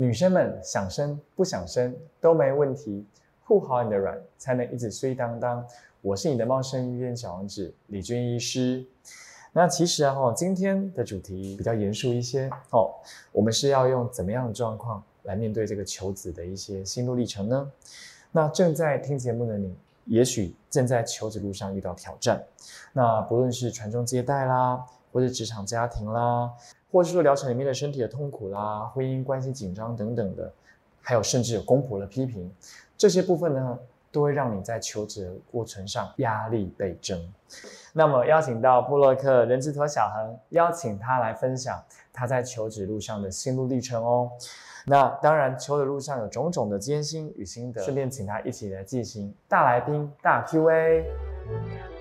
女生们想生不想生都没问题，护好你的卵才能一直衰当当。我是你的茂盛医院小王子李军医师。那其实啊，哈，今天的主题比较严肃一些哦。我们是要用怎么样的状况来面对这个求子的一些心路历程呢？那正在听节目的你，也许正在求子路上遇到挑战。那不论是传宗接代啦，或者职场家庭啦，或是说疗程里面的身体的痛苦啦，婚姻关系紧张等等的，还有甚至有公婆的批评，这些部分呢，都会让你在求职的过程上压力倍增。那么邀请到布洛克人字拖小恒，邀请他来分享他在求职路上的心路历程哦。那当然，求子路上有种种的艰辛与心得，顺便请他一起来进行大来宾大 Q&A。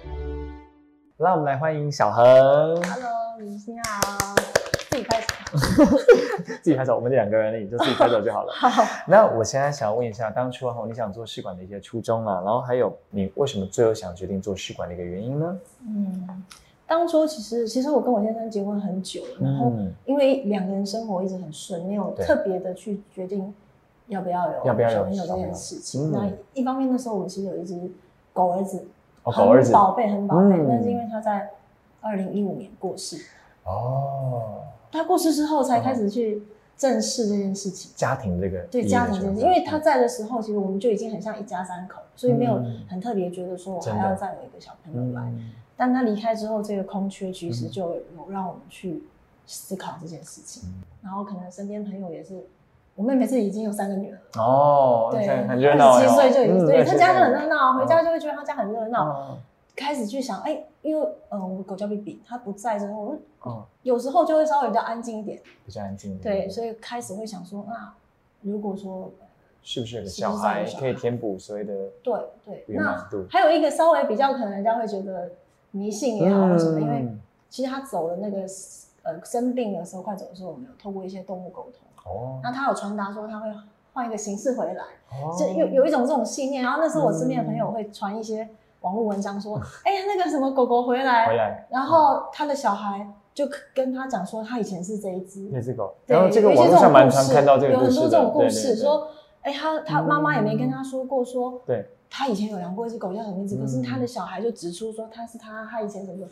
让我们来欢迎小恒。Hello，明星好，自己拍手。自己拍手，我们两个人你就自己拍手就好了。好，那我现在想要问一下，当初哈你想做试管的一些初衷啊，然后还有你为什么最后想决定做试管的一个原因呢？嗯，当初其实其实我跟我先生结婚很久了，然后嗯，因为两个人生活一直很顺，没有特别的去决定要不要有要不要有这件事情。嗯那一方面那时候我们其实有一只狗儿子，哦，狗儿子很宝贝，很宝贝，嗯。但是因为他在二零一五年过世，哦，他过世之后才开始去正视这件事情。家庭这个对家庭这件事，因为他在的时候，其实我们就已经很像一家三口，所以没有嗯。很特别觉得说我还要再有一个小朋友来。嗯但他离开之后，这个空缺其实嗯就有让我们去思考这件事情。嗯。然后可能身边朋友也是，我妹妹是已经有三个女儿了，哦，对，很很热闹二十，七岁就已经，嗯对，她家就很热热闹，回家就会觉得她家很热闹。开始去想，哎，因为呃，我狗叫 B B，它不在之后，嗯，有时候就会稍微比较安静一点，比较安静，对，所以开始会想说，那如果说是不是有个小孩孩可以填补所谓的对对，那？还有一个稍微比较可能人家会觉得迷信也好或什么，因为嗯。其实他走的那个呃生病的时候，快走的时候，我们有透过一些动物沟通，哦，那他有传达说他会换一个形式回来，哦。就有有一种这种信念。然后那时候我身边的朋友会传一些网络文章说，哎呀那个什么狗狗回来，回来。然后他的小孩就跟他讲说他以前是这一只，那只狗，对，然后这个有一些网络上蛮这种故事。常看到这个有很故事的，多这种故事说，哎他他妈妈也没跟他说过说，对。他以前有养过一只狗叫什么名字，嗯。可是他的小孩就指出说他是他，他以前怎么，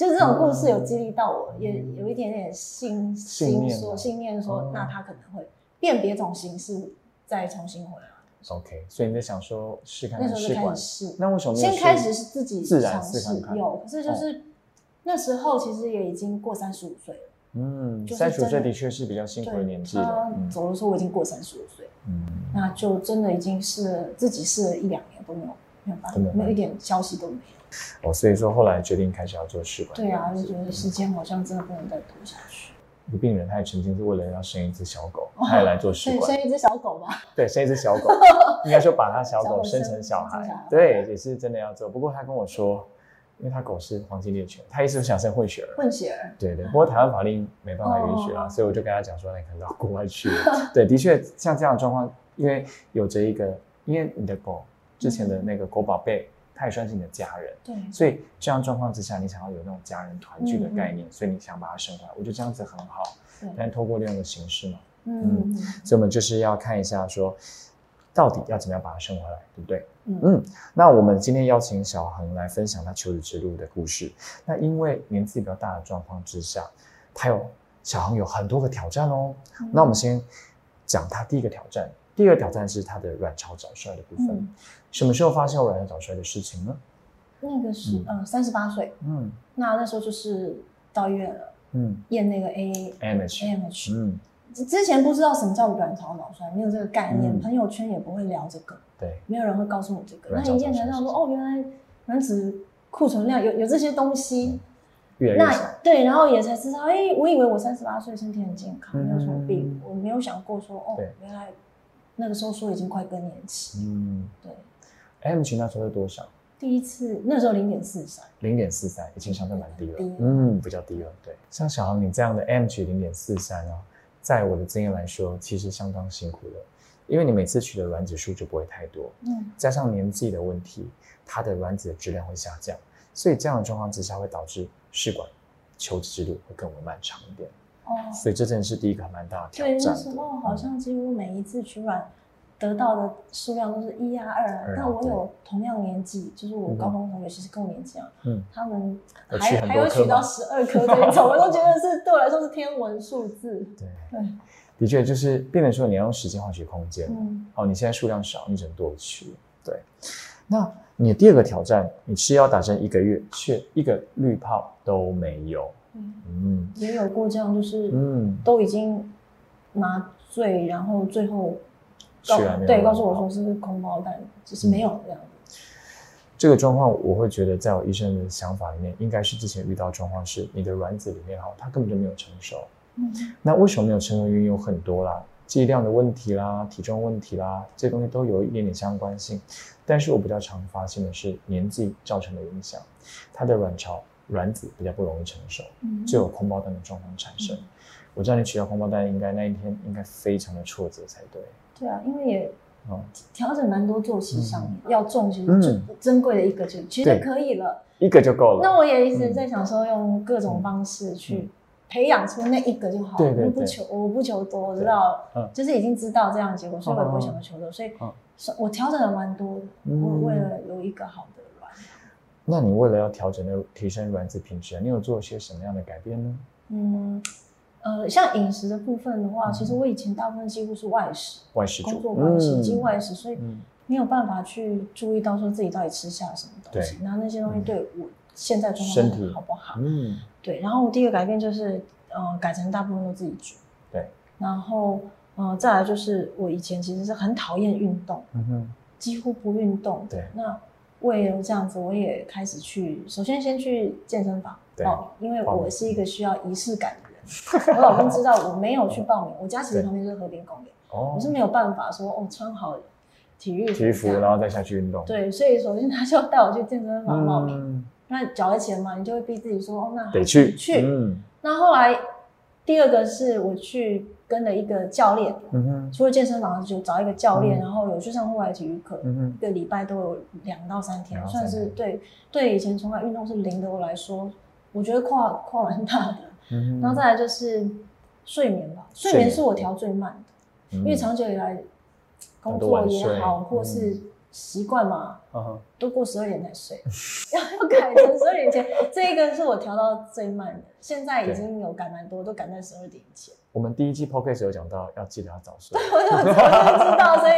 就是这种故事有激励到我，也有一点点信心信念。啊说信念说哦，那他可能会变别种形式再重新回来。OK，所以你在想说试看那时候就开看试管。始，试，那为什么先开始是自己自然尝试有，可是就是那时候其实也已经过三十五岁了，嗯，就是三十五岁的的确是比较辛苦的年纪了。他，嗯。走的时候我已经过三十五岁。嗯，那就真的已经试了自己试了一两年都没有没有，办法。没有一点消息都没有。哦，所以说后来决定开始要做试管，对啊，就觉得时间好像真的不能再拖下去。有病人他也曾经是为了要生一只小狗，哦他也来做试管，生一只小狗吧，对，生一只小狗，应该说把他小狗生生成小孩对，也是真的要做。不过他跟我说，因为他狗是黄金猎犬，他一直想生混血儿，混血儿。对对，不过台湾法令没办法允许啊，哦所以我就跟他讲说，那你可能到国外去了。对，的确像这样的状况，因为有着一个，因为你的狗之前的那个狗宝贝，它也算是你的家人，对，所以这样状况之下，你想要有那种家人团聚的概念，所以你想把它生回来，我觉得这样子很好。对，但透过另外一个形式嘛，嗯所以我们就是要看一下说，到底要怎么样把它生回来，对不对？嗯。嗯，那我们今天邀请小恒来分享他求子之路的故事。那因为年纪比较大的状况之下，他有小恒有很多个挑战哦。嗯。那我们先讲他第一个挑战，第二个挑战是他的卵巢早衰的部分。嗯什么时候发现我卵巢早衰的事情呢？那个是呃三十八岁，嗯那那时候就是到医院了，嗯验那个 A，AMH，AMH。嗯，之之前不知道什么叫卵巢早衰，没有这个概念，嗯朋友圈也不会聊这个。对，没有人会告诉我这个。那一验才知道说，哦，原来卵子库存量有有这些东西。越越。那对，然后也才知道，哎，我以为我三十八岁身体很健康，嗯没有什么病，我没有想过说，哦，原来那个时候说已经快更年期。嗯对，，AMH 那时候是多少？第一次那时候零点四三，零点四三，已经相对蛮低了嗯，比较低了。对，像小航你这样的 AMH 零点四三啊，在我的经验来说，其实相当辛苦的，因为你每次取的卵子数就不会太多，嗯加上年纪的问题，它的卵子的质量会下降，所以这样的状况之下会导致试管求子之路会更为漫长一点。哦，所以这真的是第一个蛮大的挑，战的。那时候好像几乎每一次取卵得到的数量都是一啊二但我有同样年纪，就是我嗯高中同学，其实跟我年纪啊，嗯，他们还还有取到十二颗这一种，我都觉得是对我来说是天文数字。对对，的确就是变成说你要用时间换取空间。嗯，哦，你现在数量少，你只能多取。对，那你的第二个挑战，你吃药打针一个月，却一个滤泡都没有。嗯嗯也有过这样，就是嗯，都已经麻醉，然后最后告对告诉我法说是空包蛋，只是没有这样子。这个状况我会觉得，在我医生的想法里面，应该是之前遇到状况是你的卵子里面哈，它根本就没有成熟。嗯那为什么没有成熟？原因有很多啦，剂量的问题啦，体重问题啦，这些东西都有一点点相关性。但是我比较常发现的是年纪造成的影响，它的卵巢卵子比较不容易成熟，嗯。就有空包蛋的状况产生。我知道你取到空包蛋，应该那一天应该非常的挫折才对。对啊，因为也哦，调整蛮多作息上面，要重其嗯。实最珍贵的一个就其实可以了。一个就够了。那我也一直在想说，用各种方式去培养出那一个就好，对对对。我不求我不求多，我知道嗯，就是已经知道这样结果，所以我也不想要求多，所以嗯我调整了蛮多，嗯。我为了有一个好的卵。那你为了要调整的提升卵子品质啊，你有做一些什么样的改变呢？嗯，呃，像饮食的部分的话，嗯其实我以前大部分几乎是外食，外食主工作关系，嗯外食，所以嗯没有办法去注意到说自己到底吃下了什么东西，对然后那些东西对我现在状况身体好不好？嗯，对，然后我第一个改变就是，呃，改成大部分都自己煮。对，然后，呃，再来就是我以前其实是很讨厌运动，嗯哼，几乎不运动。对那为了这样子，我也开始去，首先先去健身房对报名，因为我是一个需要仪式感的人。我老公知道我没有去报名，我家其实旁边就是河边公园，哦，我是没有办法说哦穿好体育体育服，然后再下去运动。对，所以首先他就带我去健身房报名。嗯，那缴了钱嘛，你就会逼自己说哦，那好得去去。嗯那后来第二个是我去跟了一个教练，嗯哼，除了健身房就找一个教练，嗯。然后有去上户外体育课，嗯哼，一个礼拜都有两到三天算是对对以前从来运动是零的我来说，我觉得跨跨蛮大的。嗯哼，然后再来就是睡眠吧，睡睡眠眠是我调最慢的，因因为长久以来工作也好，嗯。或是习惯嘛，嗯哼，都过十二点才睡，要 要改成十二点前，这一个是我调到最慢的，现在已经有改蛮多，都赶在十二点前。我们第一季 podcast 有讲到要记得要早睡，我知道，所以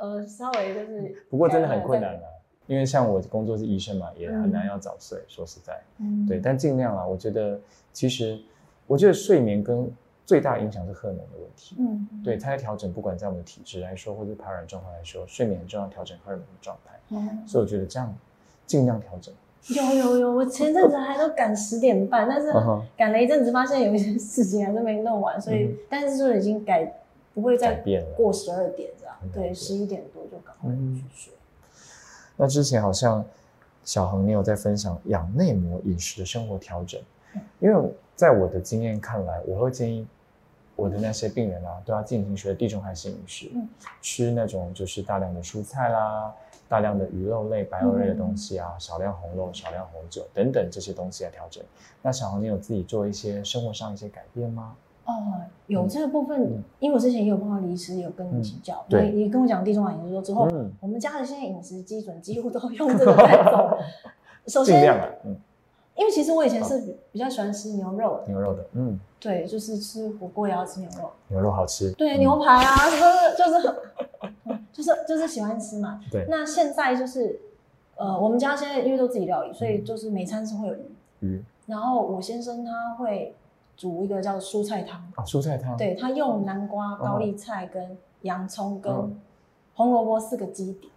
呃，稍微就是，不过真的很困难啊，因为像我工作是医生嘛，也很难嗯要早睡。说实在，嗯，对，但尽量啊，我觉得其实我觉得睡眠跟最大影响是荷尔蒙的问题。嗯，对，它在调整，不管在我们的体质来说，或者排卵状况来说，睡眠很重要，调整荷尔蒙的状态。嗯，所以我觉得这样尽量调整。有有有，我前阵子还都赶十点半，但是赶了一阵子，发现有一些事情还是没弄完，所以、嗯但是就已经改，不会再过十二点这样了，对，十一点多就赶快嗯去睡。那之前好像小恒你有在分享养内膜饮食的生活调整，因为在我的经验看来，我会建议我的那些病人啊，都要进行学地中海型饮食，嗯。吃那种就是大量的蔬菜啦，大量的鱼肉类、白肉类的东西啊，少量红肉、少量红酒等等这些东西来调整。那小红你有自己做一些生活上一些改变吗？哦，有这个部分，嗯。因为我之前也有碰到医师，也有跟你请教，对。你你跟我讲地中海饮食说之后，嗯。我们家的现在饮食基准几乎都用这个在走。首先，尽量啊，嗯，因为其实我以前是比比较喜欢吃牛肉的，牛肉的，嗯，对，就是吃火锅也要吃牛肉，牛肉好吃，对，嗯。牛排啊什么的，就是很，嗯就是就是喜欢吃嘛。对。那现在就是，呃，我们家现在因为都自己料理，所以就是每餐是会有鱼，鱼。然后我先生他会煮一个叫蔬菜汤，啊，蔬菜汤，，对他用南瓜、高丽菜跟洋葱跟嗯红萝卜四个基底。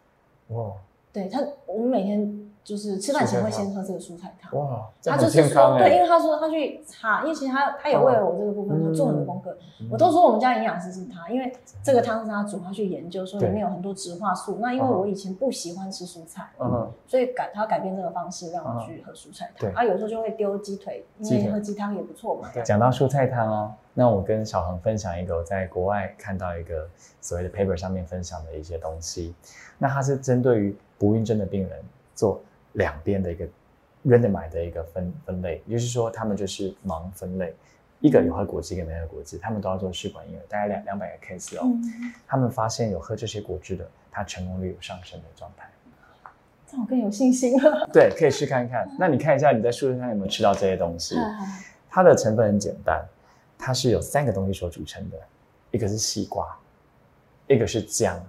哇。对他，我们每天就是吃饭前会先喝这个蔬菜汤。哇，他就是说，对，因为他说他去查，因为其实他他也为了我这个部分，他做很多功课。嗯我都说我们家营养师是他，因为这个汤是他煮，他去研究说里面有很多植化素。那因为嗯我以前不喜欢吃蔬菜，嗯所以改他改变这个方式让我去喝蔬菜汤。啊，有时候就会丢鸡腿，因为喝鸡汤也不错嘛。讲到蔬菜汤哦，那我跟小恒分享一个我在国外看到一个所谓的 paper 上面分享的一些东西。那它是针对于不孕症的病人做两边的一个 randomize 的一个分分类，也就是说他们就是盲分类。一个有喝果汁，一个没喝果汁，他们都要做试管婴儿，大概两两百个 case 哦。嗯，他们发现有喝这些果汁的，他成功率有上升的状态。这样我更有信心了。对，可以试看看。那你看一下你在树上有没有吃到这些东西？啊它的成分很简单，它是由三个东西所组成的，一个是西瓜，一个是姜，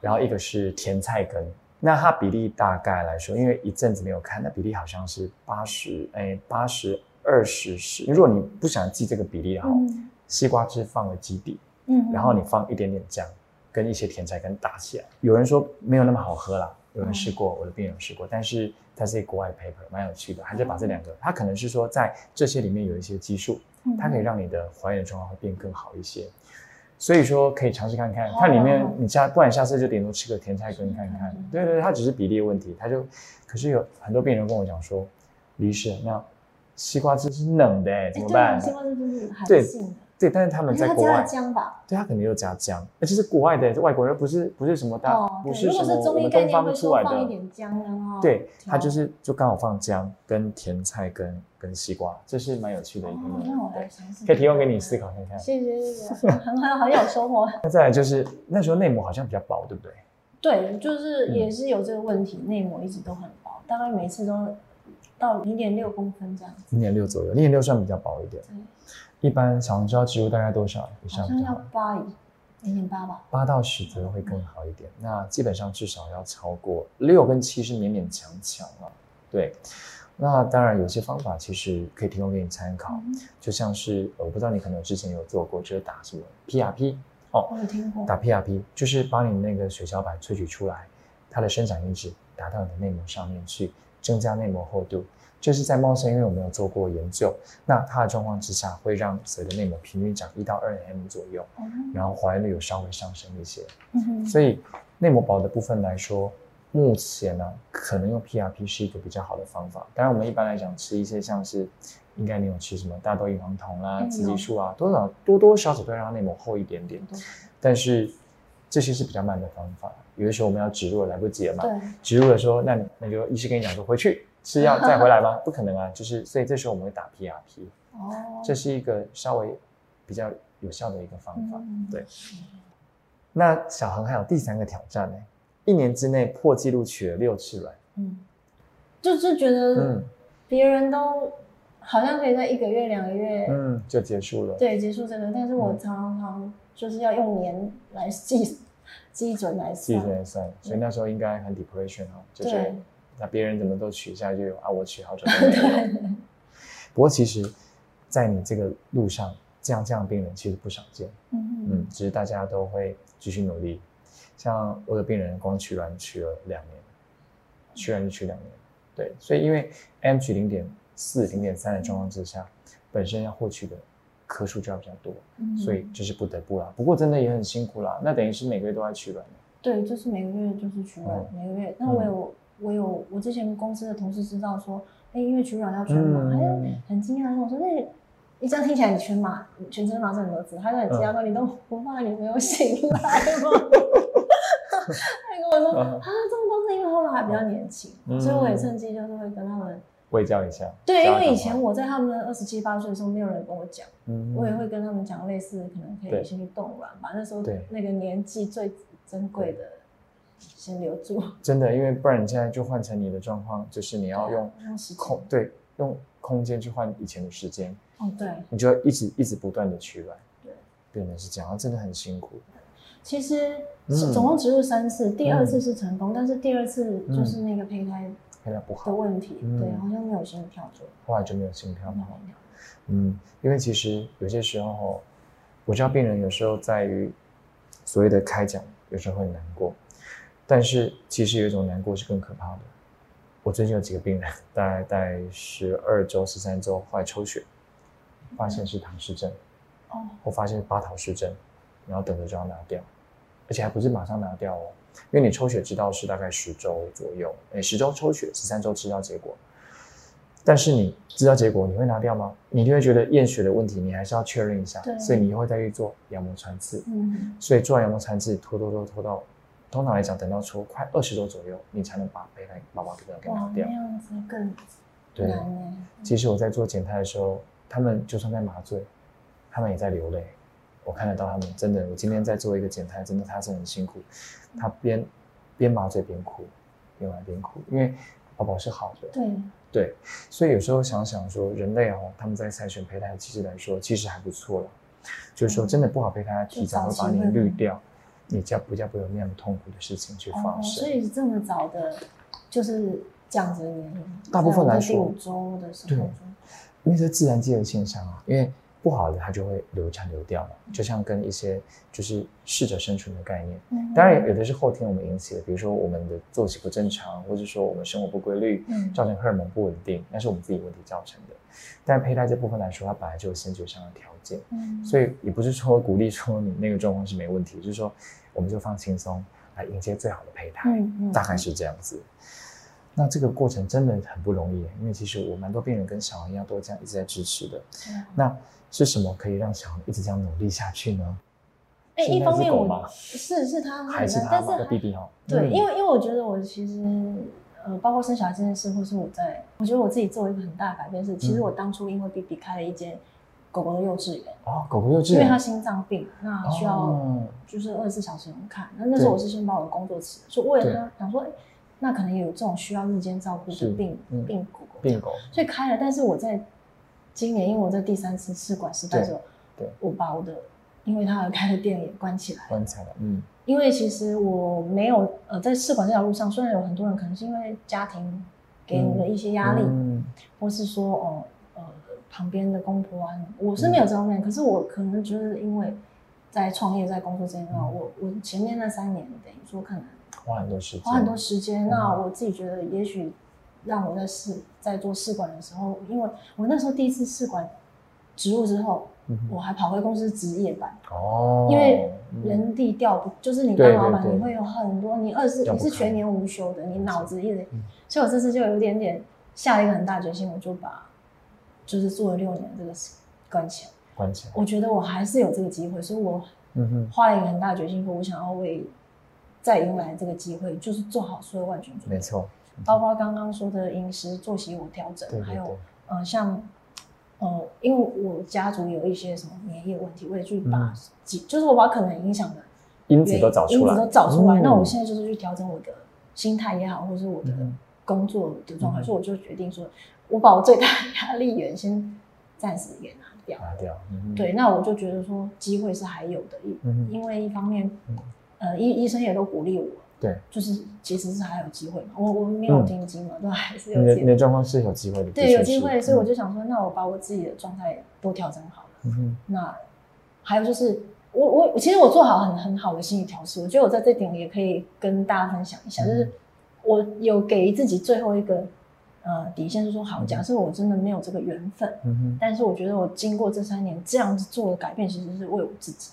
然后一个是甜菜根。那它比例大概来说，因为一阵子没有看，那比例好像是八十，哎，八十二十十。如果你不想记这个比例的话，嗯西瓜汁放了基底，嗯，然后你放一点点姜，跟一些甜菜根打起来。有人说没有那么好喝啦，有人试过，我的病人有试过，但是它是国外 paper，蛮有趣的，还是把这两个，它可能是说在这些里面有一些激素，嗯它可以让你的怀孕的状况会变更好一些。所以说可以尝试看看，哦它里面你下，不然下次就顶多吃个甜菜根看看嗯。对对，对它只是比例问题，它就，可是有很多病人跟我讲说，李医师，那西瓜汁是冷的哎，怎么办？西瓜汁就是含对性的，对，但是他们因为它加了在国外，姜吧？对他肯定又加姜，而且是国外的，外国人不是不是什么大，哦，不是什么我是中医概们东方出来的，放一点姜，然后对，他就是就刚好放姜跟甜菜跟跟西瓜，这是蛮有趣的一个哦，那我来尝试，可以提供给你思考看看。谢谢谢谢，很很很有收获。那 再来就是那时候内膜好像比较薄，对不对？对，就是嗯也是有这个问题，内膜一直都很薄，大概每次都到零点六公分这样子。零点六左右，零点六算比较薄一点。对，一般小红椒植物大概多少以好像要？八以零点八吧。八到十左右会更好一点。那基本上至少要超过六跟七是勉勉强强啊。对，那当然有些方法其实可以提供给你参考，嗯就像是呃我不知道你可能之前有做过，就是打什么 PRP 哦，我有听过。打 PRP 就是把你那个血小板萃取出来，它的生长因子打到你的内膜上面去，增加内膜厚度。这是在茂盛，因为我们有做过研究，那它的状况之下会让所有的内膜平均长一到二 mm 左右，嗯然后怀孕率有稍微上升一些。嗯哼所以内膜薄的部分来说，目前呢、可能用 PRP 是一个比较好的方法。当然，我们一般来讲吃一些像是，应该你有吃什么大豆异黄酮啦、嗯雌激素啊，多少多多少少都会让内膜厚一点点。但是这些是比较慢的方法，有的时候我们要植入了来不及了嘛。对，植入了说，那你那就医师跟你讲说回去吃药再回来吗？不可能啊，就是所以这时候我们会打 PRP，哦，这是一个稍微比较有效的一个方法。嗯对，那小恒还有第三个挑战呢，一年之内破纪录取了六次卵。嗯，就是觉得嗯别人都好像可以在一个月、两个月嗯，就结束了。对结束这个，但是我嗯常常就是要用年来计 基准来记算。得算，所以那时候应该很 depression 哦，就觉得对那别人怎么都取下就有啊，我取好久都没有。不过其实，在你这个路上，这样这样的病人其实不少见。嗯嗯，只是大家都会继续努力。像我的病人光取卵取了两年，取卵就取两年，对，所以因为 M 取零点四、零点三的状况之下，本身要获取的颗数就要比较多，嗯所以这是不得不啦。不过真的也很辛苦啦，那等于是每个月都在取卵。对，就是每个月就是取卵，嗯每个月。那我有我有我之前公司的同事知道说，哎，因为取卵要全麻，他就嗯很惊讶跟我说，那你这样听起来你全麻全身麻醉很多次，他就很惊讶说，你都不怕你没有醒来吗？他跟我说嗯啊，这么多是因为后来还比较年轻，嗯所以我也趁机就是会跟他们。会教一下。对，因为以前我在他们二十七八岁的时候，没有人跟我讲，嗯我也会跟他们讲类似，可能可以先去冻卵吧。那时候对那个年纪最珍贵的，先留住。真的，因为不然你现在就换成你的状况，就是你要用空对用空间去换以前的时间，哦，对，你就要一直一直不断的取卵，对，变成是这样，真的很辛苦。其实嗯。是总共植入三次，第二次是成功，但是第二次就是那个胚胎胚胎不好的，问题，嗯。对，好像没有心跳做，后来就没有心跳跑。没有心跳。嗯，因为其实有些时候，我知道病人有时候在于所谓的开讲，有时候会难过，但是其实有一种难过是更可怕的。我最近有几个病人，大概在十二周、十三周后来抽血，发现是唐氏症，哦，或发现是巴陶氏症，然后等着就要拿掉，而且还不是马上拿掉哦，因为你抽血知道是大概十周左右，诶，十周抽血，十三周知道结果。但是你知道结果，你会拿掉吗？你就会觉得验血的问题，你还是要确认一下，对所以你以后再去做羊膜穿刺。嗯，所以做完羊膜穿刺，拖拖拖拖到，通常来讲，等到出快二十周左右，你才能把胚胎宝宝给它给拿哇，那。样子更对。其实我在做减胎的时候，他们就算在麻醉，他们也在流泪，我看得到他们真的。我今天在做一个检胎，真的他是很辛苦，他边边麻醉边哭，边玩边哭，因为宝宝是好的。对对，所以有时候想想说，人类哦，他们在筛选胚胎其实来说，其实还不错了。就是说，真的不好胚胎，提早会把你滤掉，你家比较不会有那样痛苦的事情去发生。所以这么早的，就是这样子的原因。大部分来说，第五周的时候，因为这自然界的现象啊，因为。不好的，它就会流产流掉嘛，就像跟一些就是适者生存的概念。当然，有的是后天我们引起的，比如说我们的作息不正常，或者说我们生活不规律，造成荷尔蒙不稳定，那是我们自己问题造成的。但胚胎这部分来说，它本来就有先决上的条件，所以也不是说鼓励说你那个状况是没问题，就是说我们就放轻松来迎接最好的胚胎，大概是这样子。那这个过程真的很不容易，因为其实我蛮多病人跟小王一样，都这样一直在支持的。那。是什么可以让小王一直这样努力下去呢？哎，一方面我是是他还是他的弟弟哦？对，因为因为我觉得我其实呃，包括生小孩这件事，或是我在，我觉得我自己做一个很大的改变是，其实我当初因为弟弟开了一间狗狗的幼稚园哦，狗狗幼稚园，因为他心脏病，那需要就是二十四小时能看。那那时候我是先把我的工作辞了，就为了他想说，那可能有这种需要日间照顾的病病狗狗，病狗，所以开了。但是我在。今年因为我在第三次试管时代的时候，对，我把我的因为他而开的店也关起来，关起来了。嗯，因为其实我没有呃在试管这条路上，虽然有很多人可能是因为家庭给你的一些压力，嗯，或是说哦呃旁边的公婆啊，我是没有这方面，可是我可能就是因为在创业在工作这一段，我我前面那三年等于说可能花很多时间，花很多时间，那我自己觉得也许。让我在试在做试管的时候，因为我那时候第一次试管植入之后，我还跑回公司值夜班哦，因为人力调不，就是你当老板，你会有很多，你二十你是全年无休的，你脑子一直，所以我这次就有点点下了一个很大决心，我就把就是做了六年这个关起来，关起来，我觉得我还是有这个机会，所以我花了一个很大的决心，说我想要为再迎来这个机会，就是做好所有万全准备，没错。包括刚刚说的饮食作息我调整，还有呃像呃，因为我家族有一些什么免疫问题，我也去把几，就是我把可能影响的因子都找出来，因子都找出来。那我现在就是去调整我的心态也好，或是我的工作的状态，所以我就决定说，我把我最大的压力源先暂时给拿掉。拿掉。对，那我就觉得说机会是还有的，因因为一方面，呃，医医生也都鼓励我。对，就是其实是还有机会嘛，我我没有听经嘛，都还是有机会。你的状况是有机会的，对，有机会，所以我就想说，那我把我自己的状态都调整好了。嗯那还有就是，我我其实我做好很很好的心理调试，我觉得我在这点也可以跟大家分享一下，就是我有给自己最后一个呃底线，是说好，假设我真的没有这个缘分，嗯哼，但是我觉得我经过这三年这样子做的改变，其实是为我自己。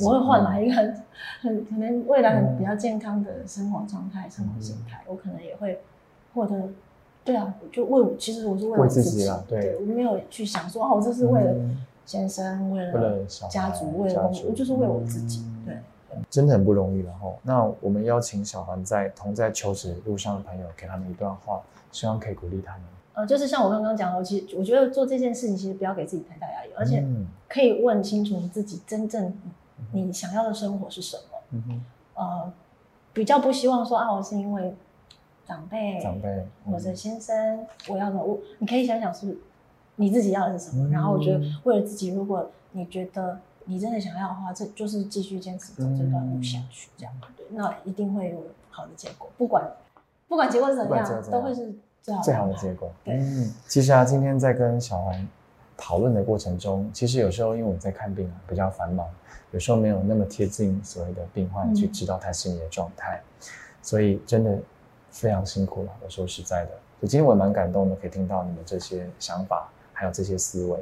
我会换来一个很很可能未来很比较健康的生活状态、生活形态。我可能也会获得，对啊，就为其实我是为了自己了，对，我没有去想说哦，我这是为了先生、为了家族、为了我，我就是为我自己。对，真的很不容易了哈。那我们邀请小凡在同在求职路上的朋友，给他们一段话，希望可以鼓励他们。呃，就是像我刚刚讲的，其实我觉得做这件事情，其实不要给自己太大压力，而且可以问清楚你自己真正你想要的生活是什么。嗯哼，呃，比较不希望说啊，我是因为长辈、长辈或者先生我要的，我你可以想想是你自己要的是什么。然后我觉得为了自己，如果你觉得你真的想要的话，这就是继续坚持走这段路下去，这样对，那一定会有好的结果。不管不管结果是怎么样，都会是。最好的结果。嗯，其实啊，今天在跟小黄讨论的过程中，其实有时候因为我在看病啊，比较繁忙，有时候没有那么贴近所谓的病患去知道他心里的状态，所以真的非常辛苦了。我说实在的，就今天我也蛮感动的，可以听到你们这些想法，还有这些思维，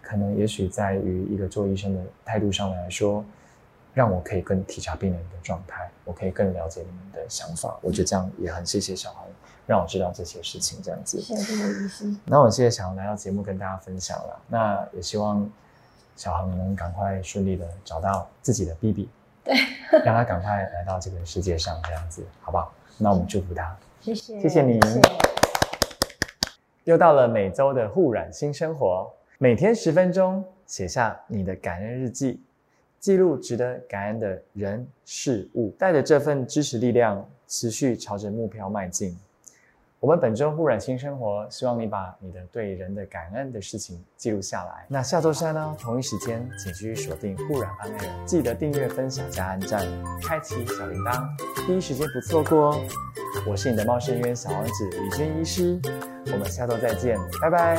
可能也许在于一个做医生的态度上来说，让我可以更体察病人的状态，我可以更了解你们的想法。我觉得这样也很谢谢小黄。让我知道这些事情，这样子。那我谢谢小恒来到节目跟大家分享了。那也希望小恒能赶快顺利的找到自己的 BB，对，让他赶快来到这个世界上，这样子，好不好？那我们祝福他。谢谢，谢谢你。又到了每周的互染新生活，每天十分钟。写下你的感恩日记，记录值得感恩的人事物，带着这份支持力量，持续朝着目标迈进。我们本周忽然新生活，希望你把你的对人的感恩的事情记录下来。那下周三呢？同一时间，请继续锁定忽然安慰人，记得订阅、分享加按赞，开启小铃铛，第一时间不错过哦。我是你的茂盛医院小王子李娟医师，我们下周再见，拜拜。